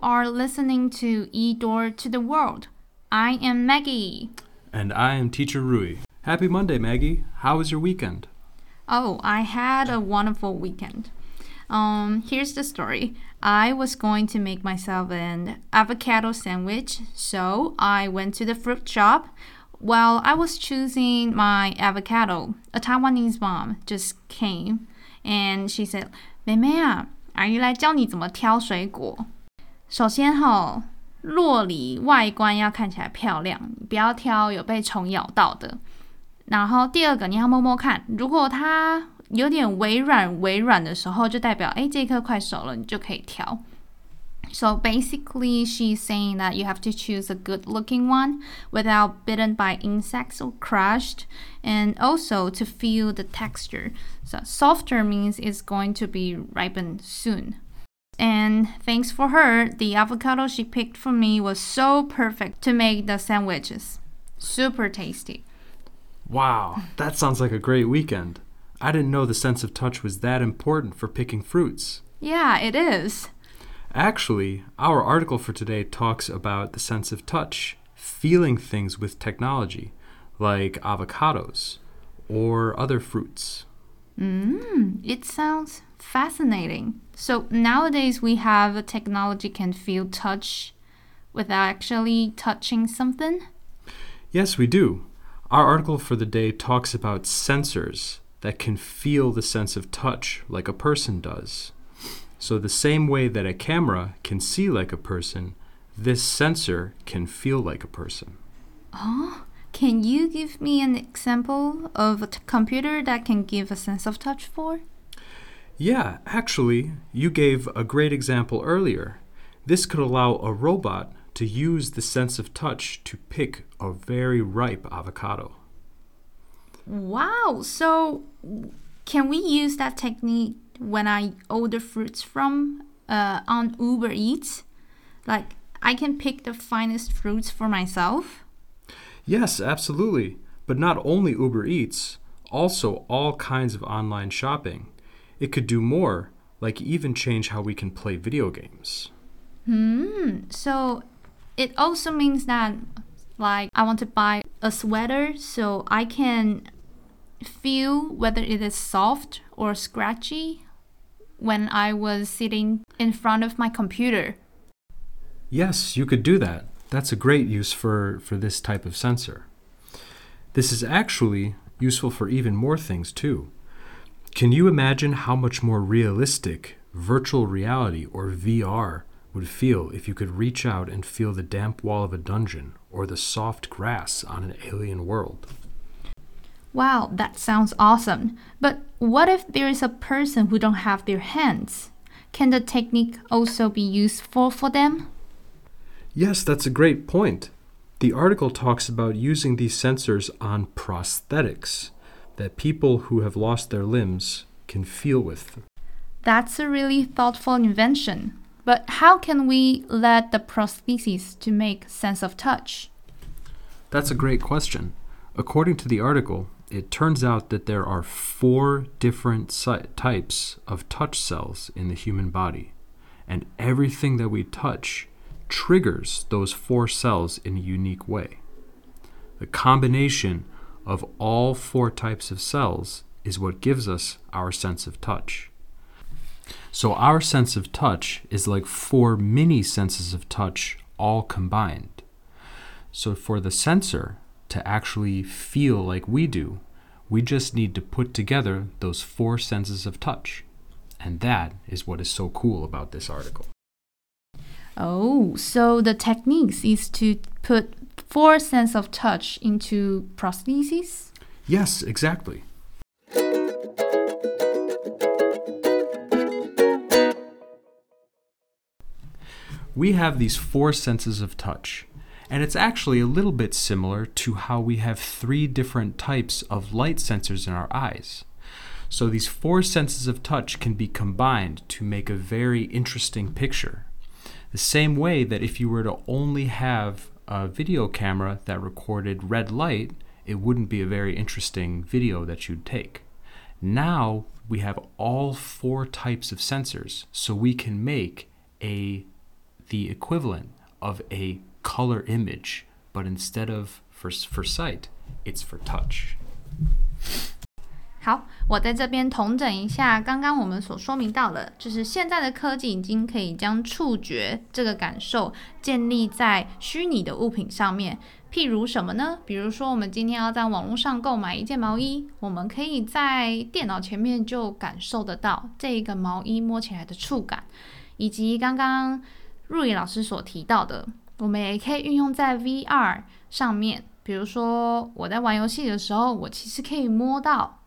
Hello, you are listening to E Door to the World. I am Maggie. And I am Teacher Rui. Happy Monday, Maggie. How was your weekend? Oh, I had a wonderful weekend. Um, here's the story. I was going to make myself an avocado sandwich, so I went to the fruit shop. While I was choosing my avocado, a Taiwanese mom just came and she said, 妹妹啊，阿姨来教你怎么挑水果。 首先哈，落里外观要看起来漂亮，不要挑有被虫咬到的。然后第二个，你要摸摸看，如果它有点微软微软的时候，就代表哎这颗快熟了，你就可以挑。So basically, she's saying that you have to choose a good looking one without bitten by insects or crushed, and also to feel the texture. So, softer means it's going to be ripened soon. And thanks for her, the avocado she picked for me was so perfect to make the sandwiches. Super tasty. Wow, that sounds like a great weekend. I didn't know the sense of touch was that important for picking fruits. Yeah, it is. Actually, our article for today talks about the sense of touch, feeling things with technology, like avocados or other fruits. Mm, it sounds fascinating. So nowadays we have a technology can feel touch without actually touching something? Yes, we do. Our article for the day talks about sensors that can feel the sense of touch like a person does. So, the same way that a camera can see like a person, this sensor can feel like a person. Oh, can you give me an example of a computer that can give a sense of touch for? Yeah, actually, you gave a great example earlier. This could allow a robot to use the sense of touch to pick a very ripe avocado. Wow, so can we use that technique when I order fruits from uh, on Uber Eats. Like I can pick the finest fruits for myself. Yes, absolutely. But not only Uber Eats, also all kinds of online shopping. It could do more, like even change how we can play video games. Hmm. So it also means that like I want to buy a sweater so I can feel whether it is soft or scratchy when I was sitting in front of my computer. Yes, you could do that. That's a great use for, for this type of sensor. This is actually useful for even more things too. Can you imagine how much more realistic virtual reality or VR would feel if you could reach out and feel the damp wall of a dungeon or the soft grass on an alien world? Wow, that sounds awesome. But what if there is a person who don't have their hands? Can the technique also be useful for them? Yes, that's a great point. The article talks about using these sensors on prosthetics that people who have lost their limbs can feel with. That's a really thoughtful invention. But how can we let the prosthesis to make sense of touch? That's a great question. According to the article, it turns out that there are four different types of touch cells in the human body, and everything that we touch triggers those four cells in a unique way. The combination of all four types of cells is what gives us our sense of touch. So, our sense of touch is like four mini senses of touch all combined. So, for the sensor, to actually feel like we do, we just need to put together those four senses of touch. And that is what is so cool about this article. Oh, so the techniques is to put four sense of touch into prostheses? Yes, exactly. We have these four senses of touch and it's actually a little bit similar to how we have three different types of light sensors in our eyes. So these four senses of touch can be combined to make a very interesting picture. The same way that if you were to only have a video camera that recorded red light, it wouldn't be a very interesting video that you'd take. Now we have all four types of sensors, so we can make a the equivalent of a color image, but instead of for, for sight, it's for touch. 好，我在这边统整一下刚刚我们所说明到的，就是现在的科技已经可以将触觉这个感受建立在虚拟的物品上面。譬如什么呢？比如说我们今天要在网络上购买一件毛衣，我们可以在电脑前面就感受得到这一个毛衣摸起来的触感，以及刚刚入野老师所提到的，我们也可以运用在 VR 上面。比如说我在玩游戏的时候，我其实可以摸到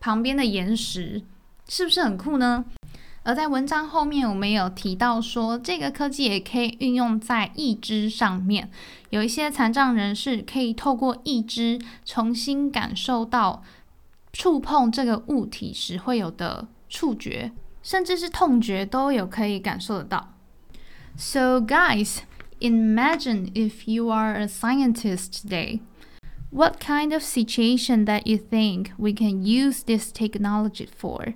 旁边的岩石，是不是很酷呢？而在文章后面，我们有提到说，这个科技也可以运用在义肢上面。有一些残障人士可以透过义肢重新感受到触碰这个物体时会有的触觉，甚至是痛觉都有可以感受得到。So guys, imagine if you are a scientist today. What kind of situation that you think we can use this technology for?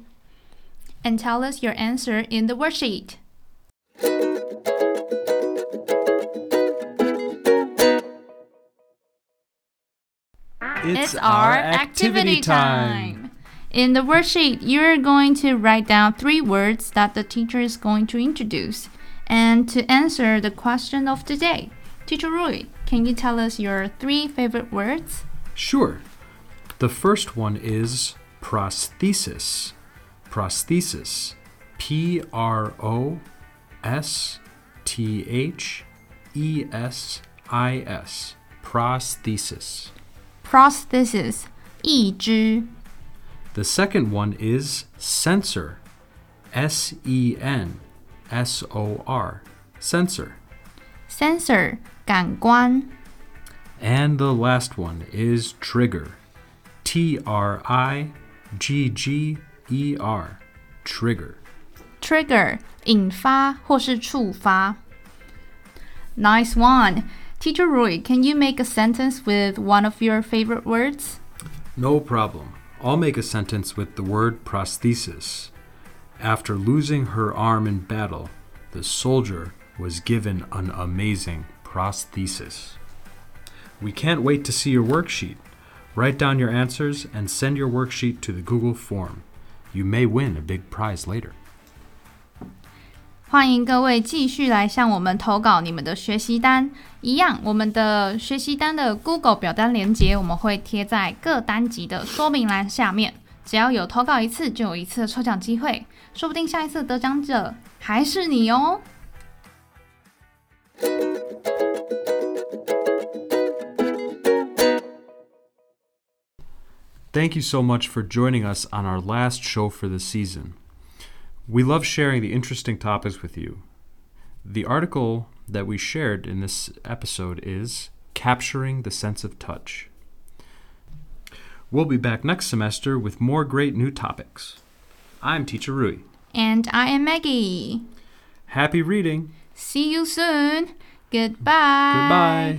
and tell us your answer in the worksheet. It's, our activity time. In the worksheet, you're going to write down three words that the teacher is going to introduce and to answer the question of the day. Teacher Rui, can you tell us your three favorite words? Sure. The first one is prosthesis prosthesis. P R O S T H E S I S. Prosthesis. Prosthesis. 义肢. The second one is sensor. S E N S O R. Sensor Sensor. 感官. And the last one is trigger. T R I G G E R trigger trigger 引发或是触发。Nice one. Teacher Roy, can you make a sentence with one of your favorite words? No problem. I'll make a sentence with the word prosthesis. After losing her arm in battle, the soldier was given an amazing prosthesis. We can't wait to see your worksheet. Write down your answers and send your worksheet to the Google form you may win a big prize later. 欢迎各位继续来向我们投稿你们的学习单。一样，我们的学习单的 Google 表单连接我们会贴在各单集的说明栏下面。只要有投稿一次，就有一次的抽奖机会，说不定下一次得奖者还是你哦。 Thank you so much for joining us on our last show for the season. We love sharing the interesting topics with you. The article that we shared in this episode is Capturing the Sense of Touch. We'll be back next semester with more great new topics. I'm Teacher Rui. And I am Maggie. Happy reading. See you soon. Goodbye. Goodbye.